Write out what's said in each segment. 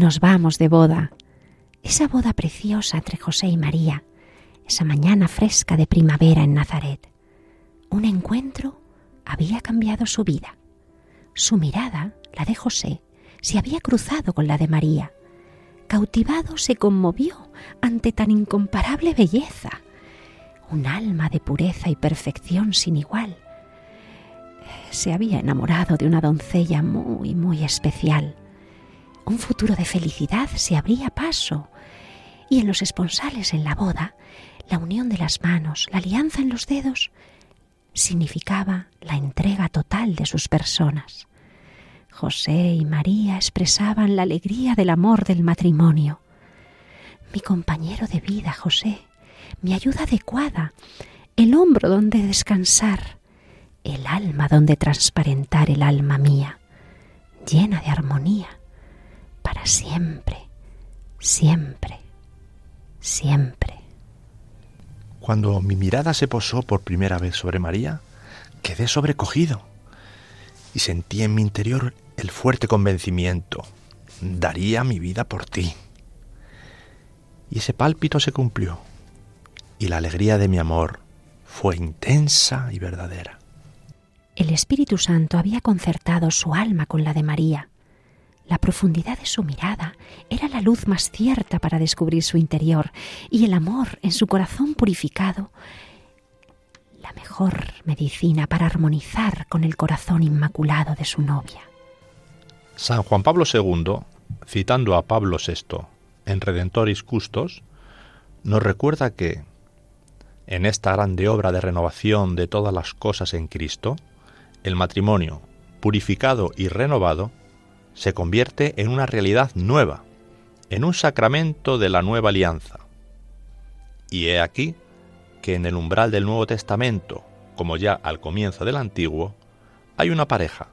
Nos vamos de boda. Esa boda preciosa entre José y María, esa mañana fresca de primavera en Nazaret. Un encuentro había cambiado su vida. Su mirada, la de José, se había cruzado con la de María. Cautivado se conmovió ante tan incomparable belleza. Un alma de pureza y perfección sin igual. Se había enamorado de una doncella muy, muy especial un futuro de felicidad se abría paso. Y en los esponsales en la boda, la unión de las manos, la alianza en los dedos, significaba la entrega total de sus personas. José y María expresaban la alegría del amor del matrimonio. Mi compañero de vida, José, mi ayuda adecuada, el hombro donde descansar, el alma donde transparentar el alma mía, llena de armonía, para siempre, siempre, siempre. Cuando mi mirada se posó por primera vez sobre María, quedé sobrecogido y sentí en mi interior el fuerte convencimiento, daría mi vida por ti. Y ese pálpito se cumplió, y la alegría de mi amor fue intensa y verdadera. El Espíritu Santo había concertado su alma con la de María, la profundidad de su mirada era la luz más cierta para descubrir su interior y el amor en su corazón purificado la mejor medicina para armonizar con el corazón inmaculado de su novia. San Juan Pablo II, citando a Pablo VI en Redentoris Custos, nos recuerda que en esta grande obra de renovación de todas las cosas en Cristo, el matrimonio, purificado y renovado, se convierte en una realidad nueva, en un sacramento de la nueva alianza. Y he aquí que en el umbral del Nuevo Testamento, como ya al comienzo del Antiguo, hay una pareja.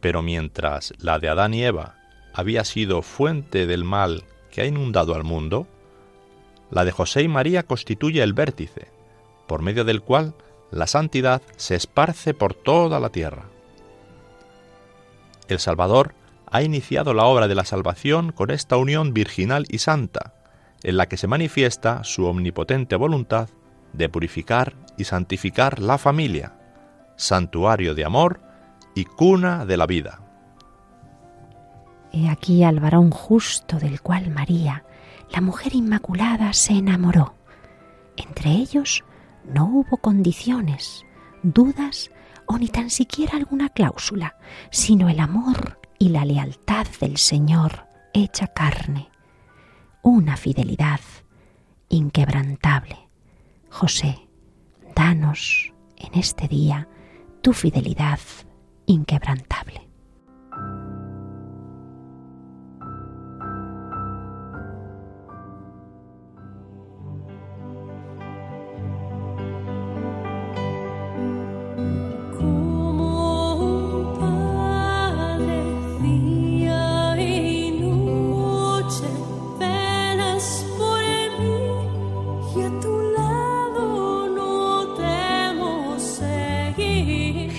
Pero mientras la de Adán y Eva había sido fuente del mal que ha inundado al mundo, la de José y María constituye el vértice, por medio del cual la santidad se esparce por toda la tierra el Salvador ha iniciado la obra de la salvación con esta unión virginal y santa, en la que se manifiesta su omnipotente voluntad de purificar y santificar la familia, santuario de amor y cuna de la vida. He aquí al varón justo del cual María, la mujer inmaculada, se enamoró. Entre ellos no hubo condiciones, dudas o ni tan siquiera alguna cláusula, sino el amor y la lealtad del Señor hecha carne, una fidelidad inquebrantable. José, danos en este día tu fidelidad inquebrantable.